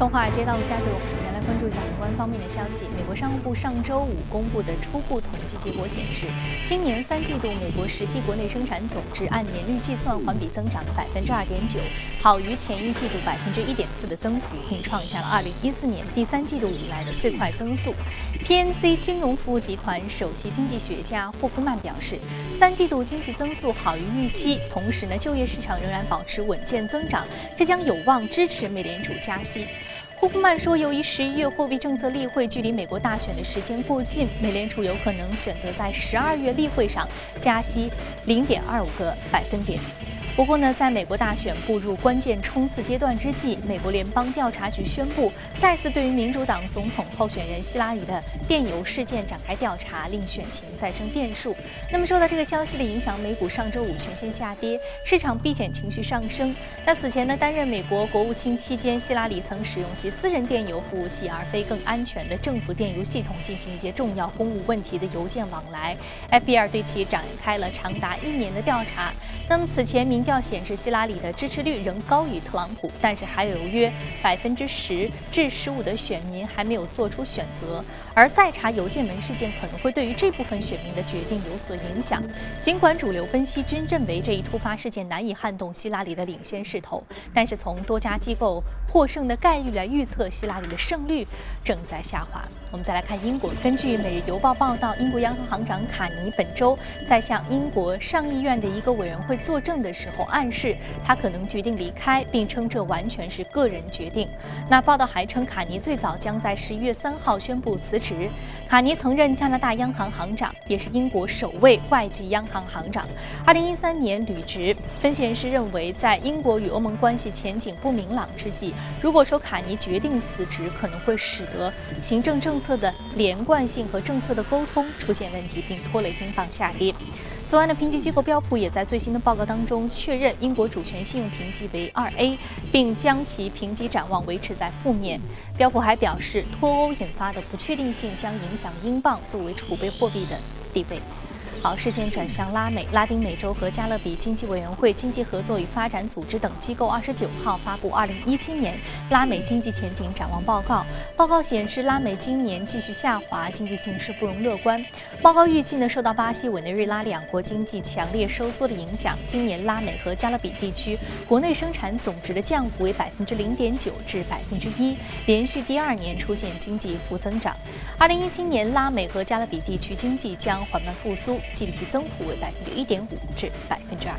从华尔街到陆家嘴，我们先来关注一下宏观方面的消息。美国商务部上周五公布的初步统计结果显示，今年三季度美国实际国内生产总值按年率计算环比增长百分之二点九，好于前一季度百分之一点四的增幅，并创下了二零一四年第三季度以来的最快增速。PNC 金融服务集团首席经济学家霍夫曼表示，三季度经济增速好于预期，同时呢，就业市场仍然保持稳健增长，这将有望支持美联储加息。霍夫曼说，由于十一月货币政策例会距离美国大选的时间过近，美联储有可能选择在十二月例会上加息零点二五个百分点。不过呢，在美国大选步入关键冲刺阶段之际，美国联邦调查局宣布再次对于民主党总统候选人希拉里的电邮事件展开调查，令选情再生变数。那么受到这个消息的影响，美股上周五全线下跌，市场避险情绪上升。那此前呢，担任美国国务卿期间，希拉里曾使用其私人电邮服务器，而非更安全的政府电邮系统进行一些重要公务问题的邮件往来。FBI 对其展开了长达一年的调查。那么此前民调显示，希拉里的支持率仍高于特朗普，但是还有约百分之十至十五的选民还没有做出选择。而再查邮件门事件可能会对于这部分选民的决定有所影响。尽管主流分析均认为这一突发事件难以撼动希拉里的领先势头，但是从多家机构获胜的概率来预测，希拉里的胜率正在下滑。我们再来看英国，根据《每日邮报》报道，英国央行行长卡尼本周在向英国上议院的一个委员会作证的时候，暗示他可能决定离开，并称这完全是个人决定。那报道还称，卡尼最早将在十一月三号宣布辞职。卡尼曾任加拿大央行行长，也是英国首位外籍央行行长。二零一三年履职。分析人士认为，在英国与欧盟关系前景不明朗之际，如果说卡尼决定辞职，可能会使得行政政策的连贯性和政策的沟通出现问题，并拖累英镑下跌。昨晚的，评级机构标普也在最新的报告当中确认英国主权信用评级为二 A，并将其评级展望维持在负面。标普还表示，脱欧引发的不确定性将影响英镑作为储备货币的地位。好，视线转向拉美、拉丁美洲和加勒比经济委员会、经济合作与发展组织等机构，二十九号发布二零一七年拉美经济前景展望报告。报告显示，拉美今年继续下滑，经济形势不容乐观。报告预计呢，受到巴西、委内瑞拉两国经济强烈收缩的影响，今年拉美和加勒比地区国内生产总值的降幅为百分之零点九至百分之一，连续第二年出现经济负增长。二零一七年，拉美和加勒比地区经济将缓慢复苏。GDP 增幅为百分之一点五至百分之二。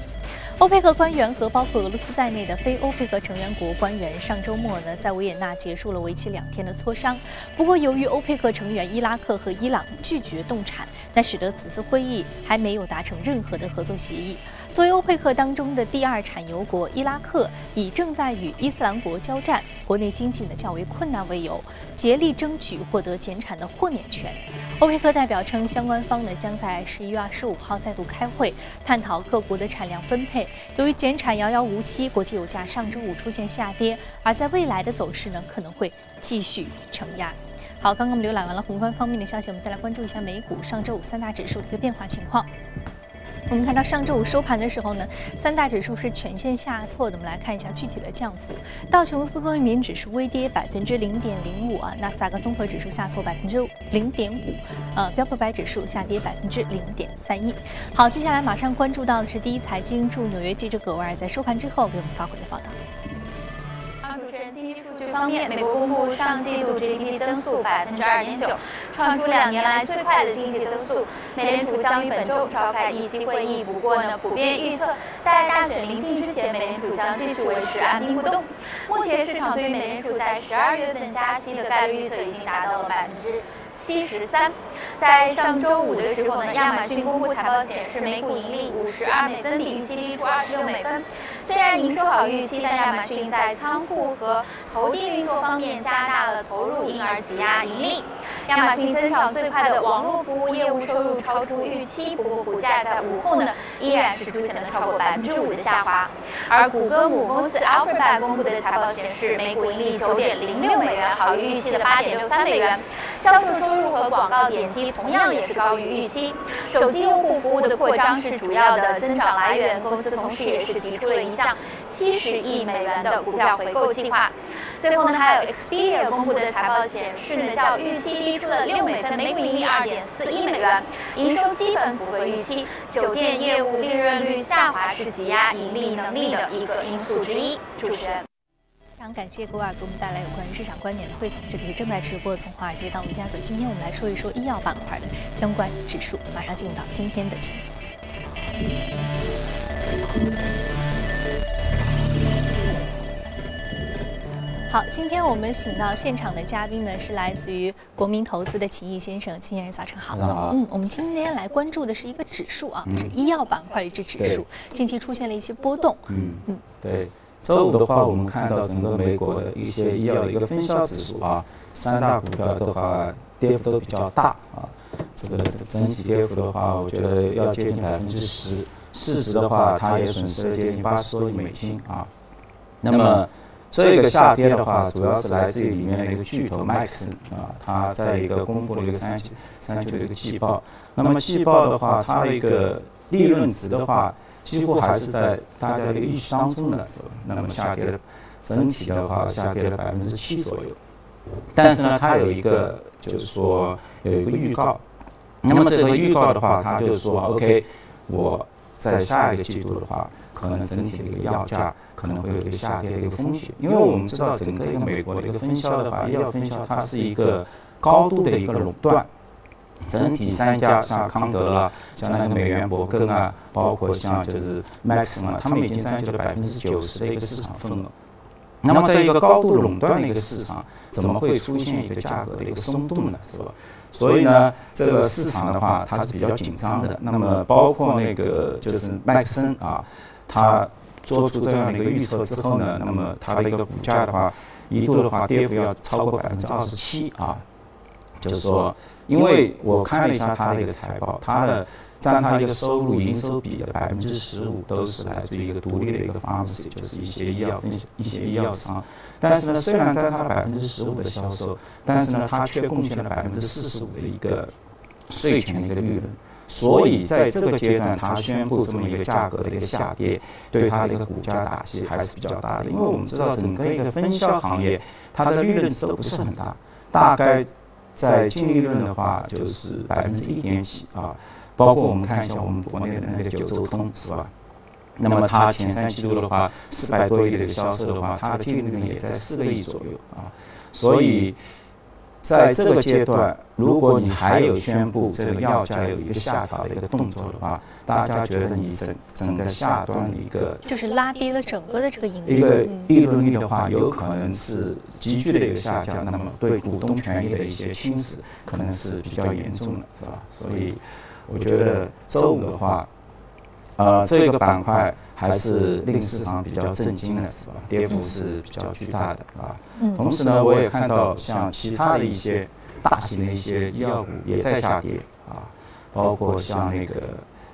欧佩克官员和包括俄罗斯在内的非欧佩克成员国官员上周末呢，在维也纳结束了为期两天的磋商。不过，由于欧佩克成员伊拉克和伊朗拒绝冻产，那使得此次会议还没有达成任何的合作协议。作为欧佩克当中的第二产油国，伊拉克以正在与伊斯兰国交战、国内经济呢较为困难为由，竭力争取获得减产的豁免权。欧佩克代表称，相关方呢将在十一月二十五号再度开会，探讨各国的产量分配。由于减产遥遥无期，国际油价上周五出现下跌，而在未来的走势呢可能会继续承压。好，刚刚我们浏览完了宏观方面的消息，我们再来关注一下美股上周五三大指数的一个变化情况。我们看到上周五收盘的时候呢，三大指数是全线下挫的。我们来看一下具体的降幅。道琼斯工业平指数微跌百分之零点零五啊，纳斯达克综合指数下挫百分之零点五，呃，标普百指数下跌百分之零点三一。好，接下来马上关注到的是第一财经驻纽约记者葛万在收盘之后给我们发回的报道。经济数据方面，美国公布上季度 GDP 增速百分之二点九，创出两年来最快的经济增速。美联储将于本周召开议息会议，不过呢，普遍预测在大选临近之前，美联储将继续维持按兵不动。目前市场对于美联储在十二月份加息的概率预测已经达到了百分之。七十三，在上周五的时候呢，亚马逊公布财报显示，每股盈利五十二美分，比预期低出二十六美分。虽然营收好预期，但亚马逊在仓库和投递运作方面加大了投入，因而挤压盈利。亚马逊增长最快的网络服务业务收入超出预期，不过股价在午后呢，依然是出现了超过百分之五的下滑。而谷歌母公司 Alphabet 公布的财报显示，每股盈利九点零六美元，好于预期的八点六三美元，销售收入和广告点击同样也是高于预期。手机用户服务的扩张是主要的增长来源，公司同时也是提出了一项七十亿美元的股票回购计划。最后呢，还有 Expedia 公布的财报显示呢，较预期低出了六美分，每股盈利二点四一美元，营收基本符合预期。酒店业务利润率下滑是挤压盈利能力的一个因素之一。主持人。非常感谢各位给我们带来有关于市场观点的汇总，这里是正在直播从华尔街到陆家嘴。今天我们来说一说医药板块的相关指数，马上进入到今天的节目。好，今天我们请到现场的嘉宾呢，是来自于国民投资的秦毅先生。秦先生早晨好。嗯，我们今天来关注的是一个指数啊，是医药板块一只指数，近期出现了一些波动。嗯嗯，对。周五的话，我们看到整个美国的一些医药的一个分销指数啊，三大股票的话跌幅都比较大啊。这个整体跌幅的话，我觉得要接近百分之十，市值的话，它也损失了接近八十多亿美金啊。那么。这个下跌的话，主要是来自于里面的一个巨头麦克森啊，它在一个公布了一个三季三九的一个季报。那么季报的话，它的一个利润值的话，几乎还是在大家的一个预期当中的，是吧？那么下跌了，整体的话下跌了百分之七左右。但是呢，它有一个就是说有一个预告。那么这个预告的话，它就是说，OK，我在下一个季度的话。可能整体的一个要价可能会有一个下跌的一个风险，因为我们知道整个一个美国的一个分销的话，医药分销它是一个高度的一个垄断，整体三家像康德啊，像那个美元博根啊，包括像就是 Max 啊，他们已经占据了百分之九十的一个市场份额。那么在一个高度垄断的一个市场，怎么会出现一个价格的一个松动呢？是吧？所以呢，这个市场的话，它是比较紧张的。那么包括那个就是麦克森啊。他做出这样的一个预测之后呢，那么它的一个股价的话，一度的话跌幅要超过百分之二十七啊，就是说，因为我看了一下它的一个财报，它的占它一个收入营收比的百分之十五都是来自于一个独立的一个 pharmacy，就是一些医药分一些医药商，但是呢，虽然占它百分之十五的销售，但是呢，它却贡献了百分之四十五的一个税前的一个利润。所以在这个阶段，它宣布这么一个价格的一个下跌，对它的一个股价打击还是比较大的。因为我们知道，整个一个分销行业，它的利润都不是很大，大概在净利润的话就是百分之一点几啊。包括我们看一下我们国内的那个九州通，是吧？那么它前三季度的话，四百多亿的一个销售的话，它的净利润也在四个亿左右啊。所以。在这个阶段，如果你还有宣布这个药价有一个下调的一个动作的话，大家觉得你整整个下端的一个就是拉低了整个的这个盈利一个利润率的话，有可能是急剧的一个下降，那么对股东权益的一些侵蚀可能是比较严重的，是吧？所以我觉得周五的话，呃，这个板块。还是令市场比较震惊的，是吧？跌幅是比较巨大的，啊。同时呢，我也看到像其他的一些大型的一些医药股也在下跌，啊，包括像那个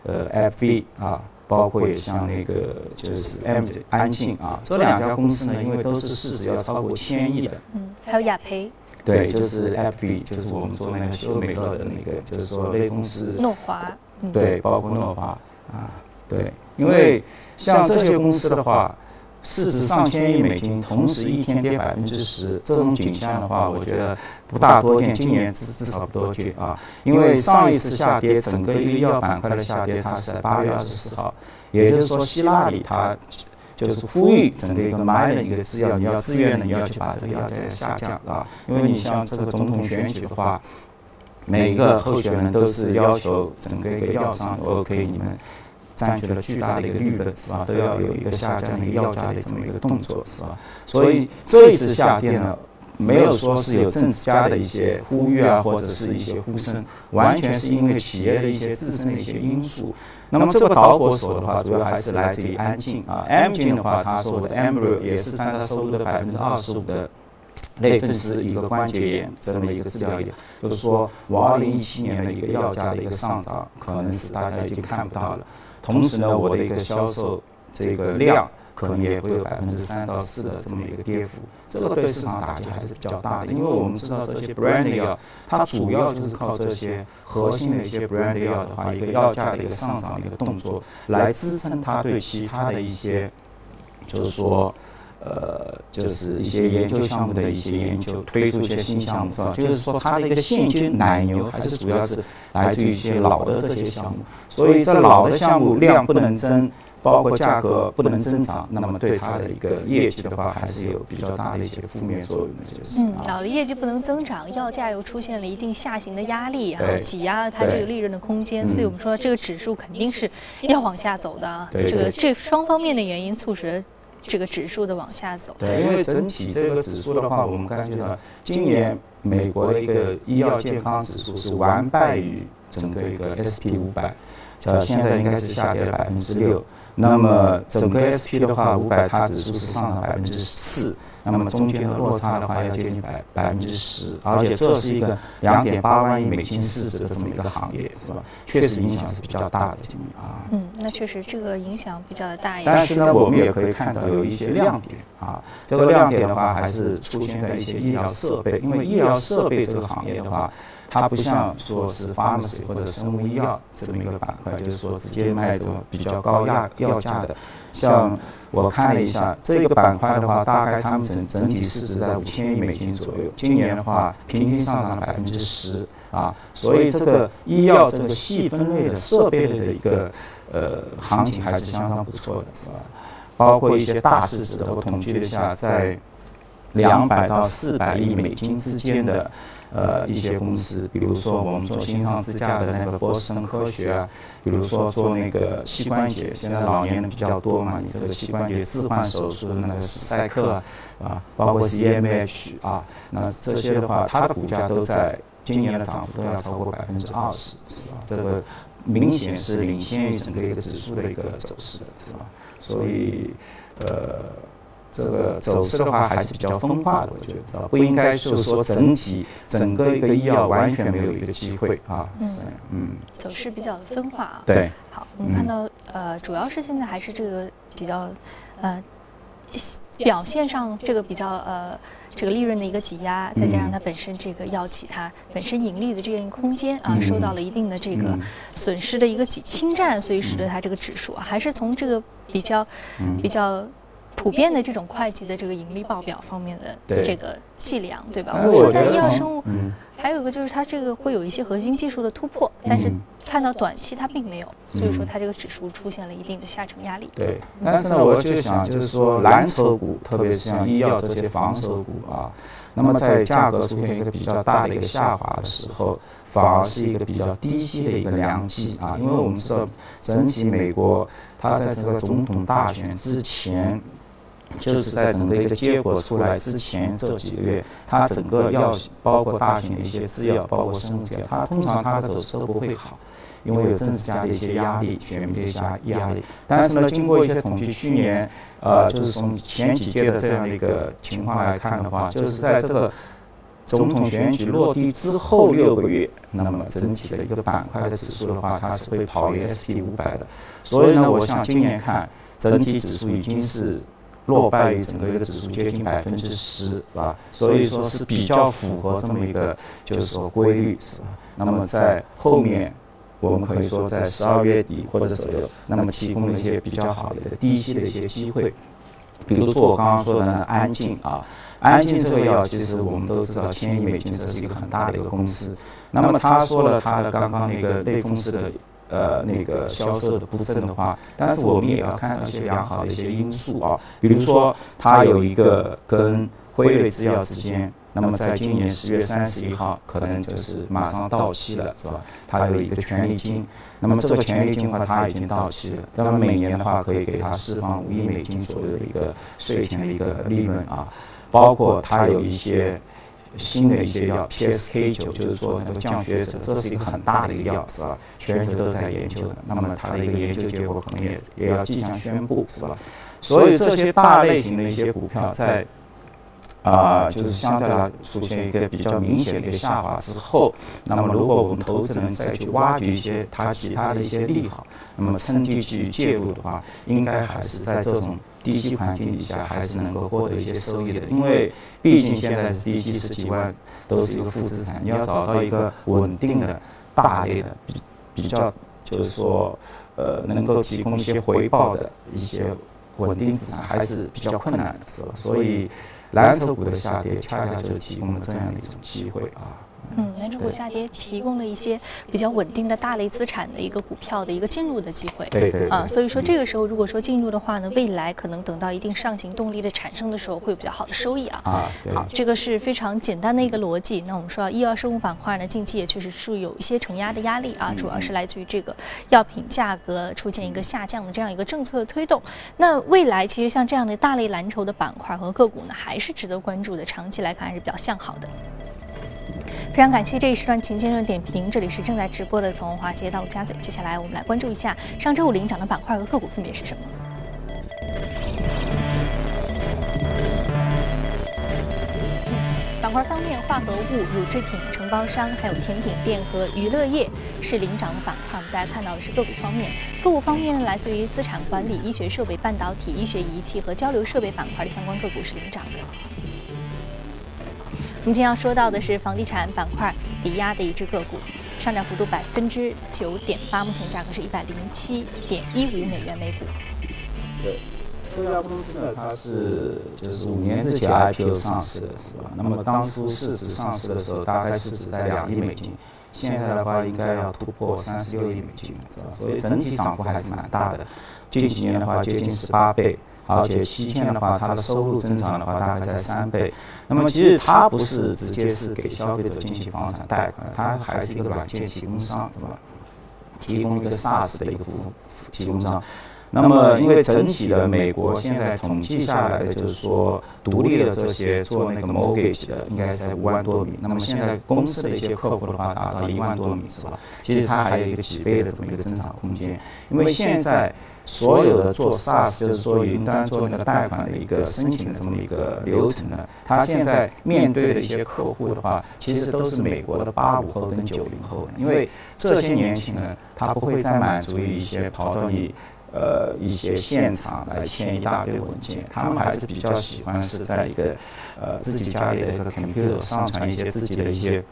呃 FV 啊，包括也像那个就是 M 安静啊，这两家公司呢，因为都是市值要超过千亿的。嗯，还有雅培。对，就是 FV，就是我们说那个修美乐的那个，就是说类公司。诺华。对，包括诺华啊，对，因为。像这些公司的话，市值上千亿美金，同时一天跌百分之十，这种景象的话，我觉得不大多见，今年至至少不多见啊。因为上一次下跌，整个医药板块的下跌，它是在八月二十四号，也就是说，希拉里他就是呼吁整个一个买的一个制药，你要自愿的，你要去把这个药价下降啊。因为你像这个总统选举的话，每一个候选人都是要求整个一个药商，OK，你们。占据了巨大的一个利润，是吧？都要有一个下降的一个药价的这么一个动作，是吧？所以这一次下跌呢，没有说是有政治家的一些呼吁啊，或者是一些呼声，完全是因为企业的一些自身的一些因素。那么这个导火索的话，主要还是来自于安进啊。安进的话，他说的 a m b r 也是占他收入的百分之二十五的类分是一个关节炎这么一个治疗药，就是说我二零一七年的一个药价的一个上涨，可能是大家已经看不到了。同时呢，我的一个销售这个量可能也会有百分之三到四的这么一个跌幅，这个对市场打击还是比较大的。因为我们知道这些 brand 药，它主要就是靠这些核心的一些 brand 药的话，一个药价的一个上涨的一个动作，来支撑它对其他的一些，就是说呃，就是一些研究项目的一些研究，推出一些新项目，是吧？就是说，它的一个现金奶牛还是主要是来自于一些老的这些项目，所以这老的项目量不能增，包括价格不能增长，那么对它的一个业绩的话，还是有比较大的一些负面作用的，就是。嗯，老的业绩不能增长，药价又出现了一定下行的压力，然后挤压了它这个利润的空间，所以我们说这个指数肯定是要往下走的啊。这个这双方面的原因促使。这个指数的往下走，对，因为整体这个指数的话，我们感觉到今年美国的一个医药健康指数是完败于整个一个 S P 五百，呃，现在应该是下跌了百分之六。那么整个 S P 的话，五百它指数是上涨百分之四。那么中间的落差的话要接近百百分之十，而且这是一个两点八万亿美金市值的这么一个行业，是吧？确实影响是比较大的，今年啊。嗯，那确实这个影响比较的大一点。但是呢，我们也可以看到有一些亮点啊。这个亮点的话，还是出现在一些医疗设备，因为医疗设备这个行业的话。它不像说是 pharmacy 或者生物医药这么一个板块，就是说直接卖这种比较高压药价的。像我看了一下这个板块的话，大概他们整整体市值在五千亿美金左右。今年的话，平均上涨了百分之十啊。所以这个医药这个细分类的设备类的一个呃行情还是相当不错的，是吧？包括一些大市值的，我统计了一下，在两百到四百亿美金之间的。呃，一些公司，比如说我们做心脏支架的那个波士顿科学啊，比如说做那个膝关节，现在老年人比较多嘛，你这个膝关节置换手术的那个史赛克啊，啊，包括 CMH 啊，那这些的话，它的股价都在今年的涨幅都要超过百分之二十，是吧？这个明显是领先于整个一个指数的一个走势的，是吧？所以，呃。这个走势的话还是比较分化的，我觉得？不应该就是说整体整个一个医药完全没有一个机会啊。嗯嗯，走势比较的分化啊。对。好，我们看到呃，主要是现在还是这个比较呃表现上这个比较呃这个利润的一个挤压，再加上它本身这个药企它本身盈利的这个空间啊，受到了一定的这个损失的一个挤侵占，所以使得它这个指数啊，还是从这个比较比较。普遍的这种会计的这个盈利报表方面的这个计量，对吧？我们说在医药生物，还有一个就是它这个会有一些核心技术的突破，但是看到短期它并没有，所以说它这个指数出现了一定的下沉压力。对，但是呢，我就想就是说蓝筹股，特别是像医药这些防守股啊，那么在价格出现一个比较大的一个下滑的时候，反而是一个比较低息的一个良机啊，因为我们知道整体美国它在这个总统大选之前。就是在整个一个结果出来之前这几个月，它整个药包括大型的一些制药，包括生物制药，它通常它的走势都不会好，因为有政治家的一些压力、选民的一些压力。但是呢，经过一些统计，去年呃，就是从前几届的这样的一个情况来看的话，就是在这个总统选举落地之后六个月，那么整体的一个板块的指数的话，它是会跑于 S P 五百的。所以呢，我想今年看整体指数已经是。落败于整个一个指数接近百分之十，是吧？所以说是比较符合这么一个就是说规律，是吧？那么在后面，我们可以说在十二月底或者左右，那么提供了一些比较好的一个低息的一些机会，比如说我刚刚说的安静啊，安静这个药其实我们都知道，千亿美金这是一个很大的一个公司。那么他说了他的刚刚那个类风湿的。呃，那个销售的不振的话，但是我们也要看到一些良好的一些因素啊，比如说它有一个跟辉瑞制药之间，那么在今年十月三十一号可能就是马上到期了，是吧？它有一个权利金，那么这个权利金的话它已经到期了，那么每年的话可以给它释放五亿美金左右的一个税前的一个利润啊，包括它有一些。新的一些药，PSK 九就是说那个降血脂，这是一个很大的一个药，是吧？全球都在研究的。那么它的一个研究结果可能也也要即将宣布，是吧？所以这些大类型的一些股票在。啊，就是相对来出现一个比较明显的一个下滑之后，那么如果我们投资人再去挖掘一些它其他的一些利好，那么趁机去介入的话，应该还是在这种低息环境底下，还是能够获得一些收益的。因为毕竟现在是低息十几万都是一个负资产，你要找到一个稳定的大类的比比较，就是说呃能够提供一些回报的一些。稳定资产还是比较困难的，是吧？所以蓝筹股的下跌恰恰就提供了这样的一种机会啊。嗯，蓝筹股下跌提供了一些比较稳定的大类资产的一个股票的一个进入的机会。对对啊，所以说这个时候如果说进入的话呢，未来可能等到一定上行动力的产生的时候，会有比较好的收益啊。啊，好，这个是非常简单的一个逻辑。那我们说医药生物板块呢，近期也确实是有一些承压的压力啊，主要是来自于这个药品价格出现一个下降的这样一个政策的推动。那未来其实像这样的大类蓝筹的板块和个股呢，还是值得关注的，长期来看还是比较向好的。非常感谢这一时段秦先生点评，这里是正在直播的从华街到陆家嘴。接下来我们来关注一下上周五领涨的板块和个股分别是什么。板块方面，化合物、乳制品、承包商，还有甜品店和娱乐业是领涨的板块。我们大家看到的是个股方面，个股方面来自于资产管理、医学设备、半导体、医学仪器和交流设备板块的相关个股是领涨的。我们今天要说到的是房地产板块抵押的一只个股，上涨幅度百分之九点八，目前价格是一百零七点一五美元每股。对，这家公司呢，它是就是五年之前 IPO 上市的，是吧？那么当初市值上市的时候，大概市值在两亿美金，现在的话应该要突破三十六亿美金，是吧？所以整体涨幅还是蛮大的，近几年的话接近十八倍。而且期限的话，它的收入增长的话大概在三倍。那么其实它不是直接是给消费者进行房产贷款，它还是一个软件提供商，是吧？提供一个 SaaS 的一个服务提供商。那么因为整体的美国现在统计下来的就是说，独立的这些做那个 mortgage 的应该在五万多米。那么现在公司的一些客户的话达到一万多米，是吧？其实它还有一个几倍的这么一个增长空间，因为现在。所有的做 SaaS 就是说云端做那个贷款的一个申请的这么一个流程呢，它现在面对的一些客户的话，其实都是美国的八五后跟九零后，因为这些年轻人他不会再满足于一些跑到你呃一些现场来签一大堆文件，他们还是比较喜欢是在一个呃自己家里的一个 computer 上传一些自己的一些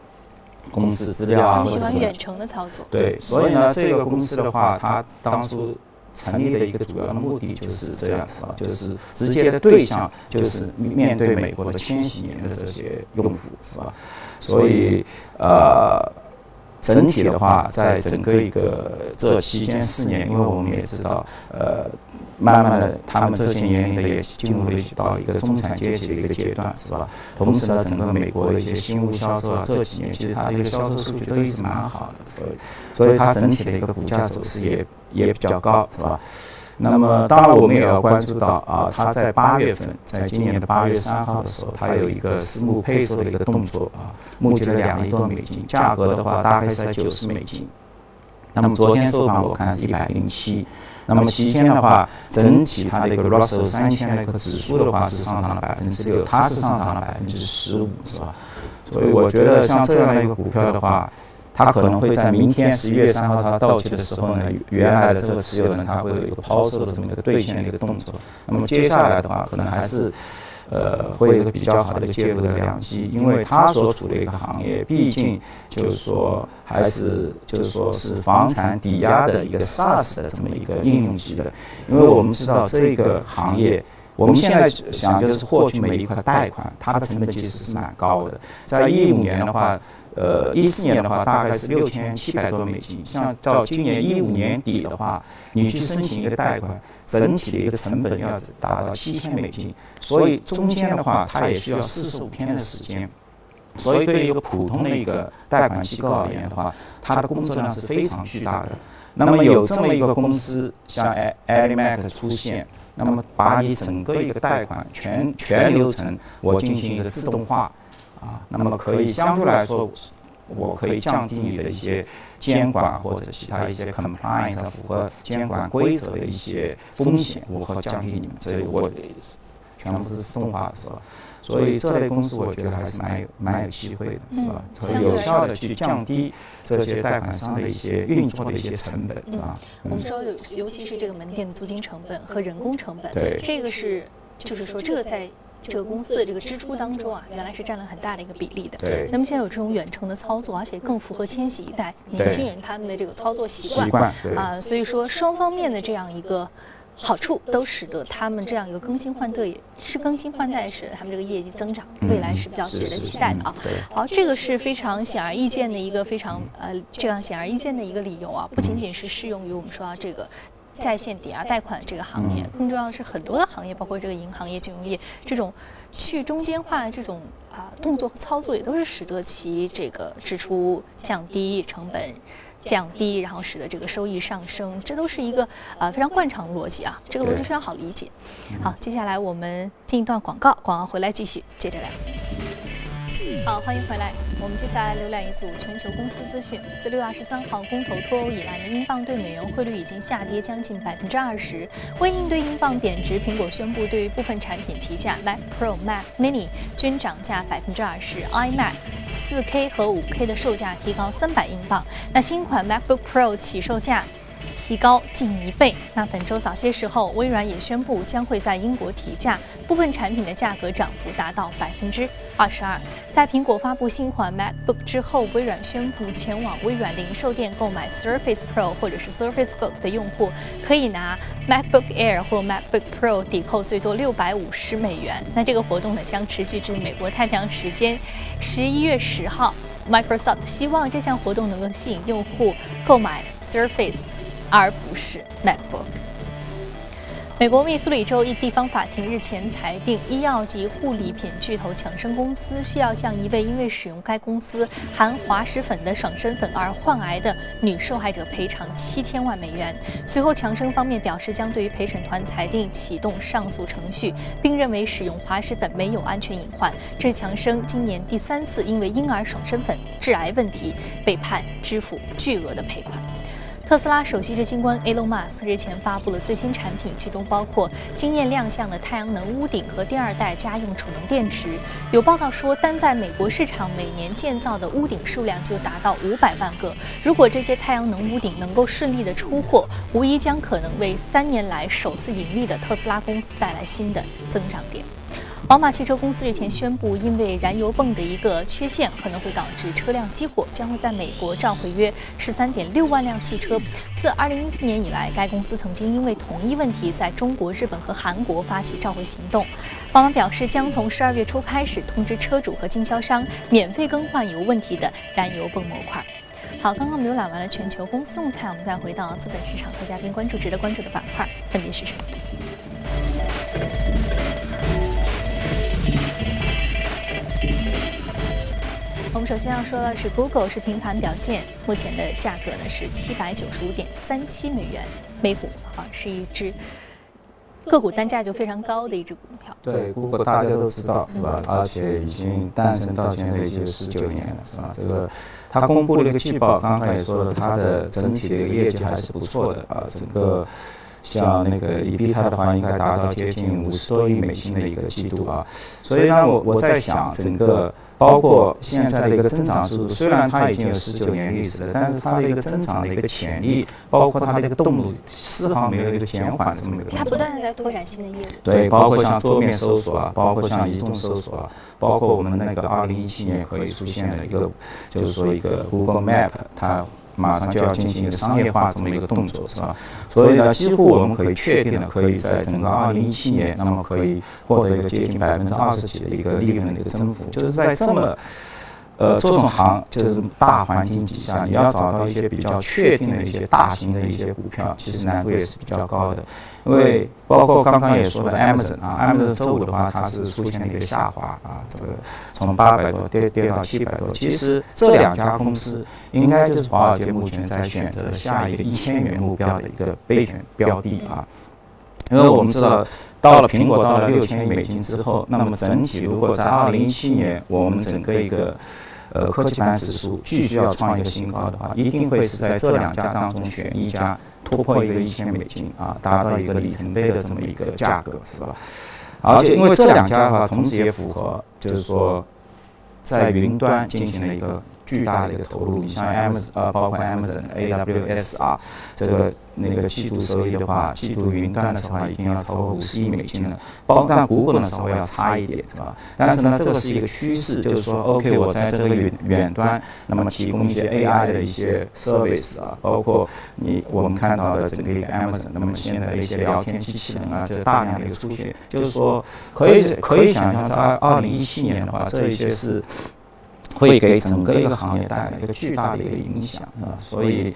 公司资料啊，喜欢远程的操作。对，所以呢，这个公司的话，它当初。成立的一个主要的目的就是这样，是吧？就是直接的对象就是面对美国的千禧年的这些用户，是吧？所以，呃，整体的话，在整个一个这期间四年，因为我们也知道，呃。慢慢的，他们这些年龄的也进入了一到一个中产阶级的一个阶段，是吧？同时呢，整个美国的一些新屋销售啊，这几年其实它的一个销售数据都一直蛮好的，所以，所以它整体的一个股价走势也也比较高，是吧？那么，当然我们也要关注到啊，它在八月份，在今年的八月三号的时候，它有一个私募配售的一个动作啊，募集了两亿多美金，价格的话大概是在九十美金。那么昨天收盘我看是一百零七。那么期间的话，整体它的一个 Russell 三千那个指数的话是上涨了百分之六，它是上涨了百分之十五，是吧？所以我觉得像这样的一个股票的话，它可能会在明天十一月三号它到期的时候呢，原来的这个持有人他会有一个抛售的这么一个兑现的一个动作。那么接下来的话，可能还是。呃，会有一个比较好的介入的良机，因为他所处的一个行业，毕竟就是说还是就是说是房产抵押的一个 SaaS 的这么一个应用级的。因为我们知道这个行业，我们现在想就是获取每一块贷款，它的成本其实是蛮高的。在一五年的话，呃，一四年的话大概是六千七百多美金，像到今年一五年底的话，你去申请一个贷款。整体的一个成本要达到七千美金，所以中间的话它也需要四十五天的时间，所以对于一个普通的一个贷款机构而言的话，它的工作量是非常巨大的。那么有这么一个公司像 Alimac 出现，那么把你整个一个贷款全全流程我进行一个自动化，啊，那么可以相对来说。我可以降低你的一些监管或者其他一些 compliance 符合监管规则的一些风险，我和降低你们，这我全部是自动化的，是吧？所以这类公司我觉得还是蛮有蛮有机会的，是吧？可以有效的去降低这些贷款商的一些运作的一些成本，啊。我们说，尤尤其是这个门店的租金成本和人工成本，对，这个是就是说这个在。这个公司的这个支出当中啊，原来是占了很大的一个比例的。对。那么现在有这种远程的操作，而且更符合千禧一代年轻人他们的这个操作习惯。习惯。啊，所以说双方面的这样一个好处都使得他们这样一个更新换代，也是更新换代使得他们这个业绩增长，未来是比较值得期待的啊。好，这个是非常显而易见的一个非常呃这样显而易见的一个理由啊，不仅仅是适用于我们说这个在线抵押贷款这个行业，更重要的是很多的行业，包括这个银行业、金融业这种去中间化这种啊动作和操作，也都是使得其这个支出降低成本。降低，然后使得这个收益上升，这都是一个啊非常惯常的逻辑啊，这个逻辑非常好理解。好，接下来我们进一段广告，广告回来继续接着聊。好，欢迎回来。我们接下来浏览一组全球公司资讯。自六月二十三号公投脱欧以来，呢英镑对美元汇率已经下跌将近百分之二十。为应对英镑贬值，苹果宣布对部分产品提价，Mac Pro、Mac Mini 均涨价百分之二十，iMac 四 K 和五 K 的售价提高三百英镑。那新款 MacBook Pro 起售价。提高近一倍。那本周早些时候，微软也宣布将会在英国提价，部分产品的价格涨幅达到百分之二十二。在苹果发布新款 MacBook 之后，微软宣布前往微软零售店购买 Surface Pro 或者是 Surface Book 的用户，可以拿 MacBook Air 或 MacBook Pro 抵扣最多六百五十美元。那这个活动呢，将持续至美国太平洋时间十一月十号。Microsoft 希望这项活动能够吸引用户购买 Surface。而不是 MacBook。美国密苏里州一地方法庭日前裁定，医药及护理品巨头强生公司需要向一位因为使用该公司含滑石粉的爽身粉而患癌的女受害者赔偿七千万美元。随后，强生方面表示将对于陪审团裁定启动上诉程序，并认为使用滑石粉没有安全隐患。这是强生今年第三次因为婴儿爽身粉致癌问题被判支付巨额的赔款。特斯拉首席执行官 Elon Musk 日前发布了最新产品，其中包括惊艳亮相的太阳能屋顶和第二代家用储能电池。有报道说，单在美国市场每年建造的屋顶数量就达到五百万个。如果这些太阳能屋顶能够顺利的出货，无疑将可能为三年来首次盈利的特斯拉公司带来新的增长点。宝马汽车公司日前宣布，因为燃油泵的一个缺陷，可能会导致车辆熄火，将会在美国召回约十三点六万辆汽车。自二零一四年以来，该公司曾经因为同一问题，在中国、日本和韩国发起召回行动。宝马表示，将从十二月初开始通知车主和经销商，免费更换有问题的燃油泵模块。好，刚刚浏览完了全球公司动态，我们再回到资本市场和嘉宾关注值得关注的板块，分别是什么？我们首先要说的是，Google 是平盘表现，目前的价格呢是七百九十五点三七美元每股，啊，是一只个股单价就非常高的一只股票。对，Google 大家都知道是吧？而且已经诞生到现在已经十九年了，是吧？这个它公布的一个季报，刚才也说了，它的整体的一个业绩还是不错的啊，整个。像那个 EBITDA 的话，应该达到接近五十多亿美金的一个季度啊，所以呢，我我在想，整个包括现在的一个增长速度，虽然它已经有十九年历史了，但是它的一个增长的一个潜力，包括它的一个动力，丝毫没有一个减缓这么一个。它不断的在拓展新的业务。对，包括像桌面搜索啊，包括像移动搜索啊，包括我们那个二零一七年可以出现的一个，就是说一个 Google Map，它。马上就要进行一个商业化这么一个动作，是吧？所以呢，几乎我们可以确定的，可以在整个二零一七年，那么可以获得一个接近百分之二十几的一个利润的一个增幅，就是在这么。呃，这种行就是大环境底下，你要找到一些比较确定的一些大型的一些股票，其实难度也是比较高的。因为包括刚刚也说了，Amazon 啊，Amazon 周五的话，它是出现了一个下滑啊，这个从八百多跌跌到七百多。其实这两家公司应该就是华尔街目前在选择下一个一千元目标的一个备选标的啊。因为我们知道，到了苹果到了六千亿美金之后，那么整体如果在二零一七年，我们整个一个呃科技板指数继续要创一个新高的话，一定会是在这两家当中选一家突破一个一千美金啊，达到一个里程碑的这么一个价格，是吧？而且因为这两家的话，同时也符合，就是说在云端进行了一个巨大的一个投入。你像 Amazon 呃，包括 Amazon、AWS 啊，这个那个季度收益的话，季度云端的话已经要超过五十亿美金了。包括谷歌呢稍微要差一点，是吧？但是呢，这个是一个趋势，就是说，OK，我在这个远远端，那么提供一些 AI 的一些 service 啊，包括你我们看到的整个一个 Amazon，那么现在的一些聊天机器人啊，这大量的一个出现，就是说，可以可以想象，在二二零一七年的话，这一些是。会给整个一个行业带来一个巨大的一个影响啊，所以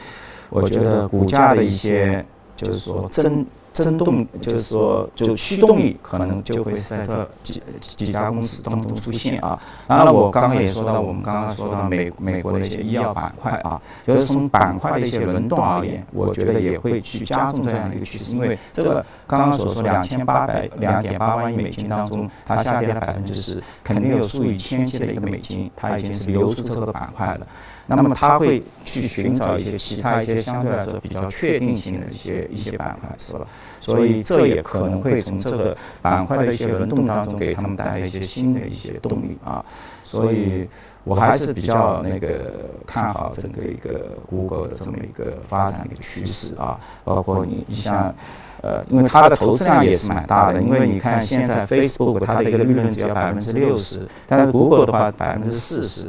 我觉得股价的一些就是说增。震动就是说，就驱动力可能就会在这几几家公司当中出现啊。当然，我刚刚也说到，我们刚刚说到美美国的一些医药板块啊，就是从板块的一些轮动而言，我觉得也会去加重这样的一个趋势。因为这个刚刚所说两千八百两点八万亿美金当中，它下跌了百分之十，肯定有数以千计的一个美金，它已经是流出这个板块了。那么它会去寻找一些其他一些相对来说比较确定性的一些一些板块，是吧？所以这也可能会从这个板块的一些轮动当中给他们带来一些新的一些动力啊。所以我还是比较那个看好整个一个 Google 的这么一个发展一个趋势啊。包括你你像呃，因为它的投资量也是蛮大的，因为你看现在 Facebook 它的一个利润只要百分之六十，但是 Google 的话百分之四十。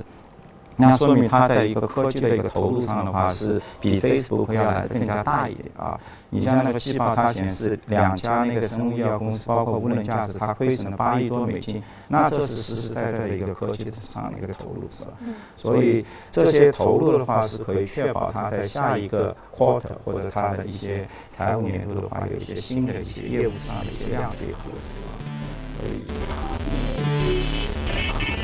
那说明它在一个科技的一个投入上的话，是比 Facebook 要来的更加大一点啊。你像那个季报，它显示两家那个生物医药公司，包括无人驾驶，它亏损了八亿多美金。那这是实实在在的一个科技的上的一个投入，是吧？所以这些投入的话，是可以确保它在下一个 quarter 或者它的一些财务年度的话，有一些新的一些业务上的一些亮点？所以。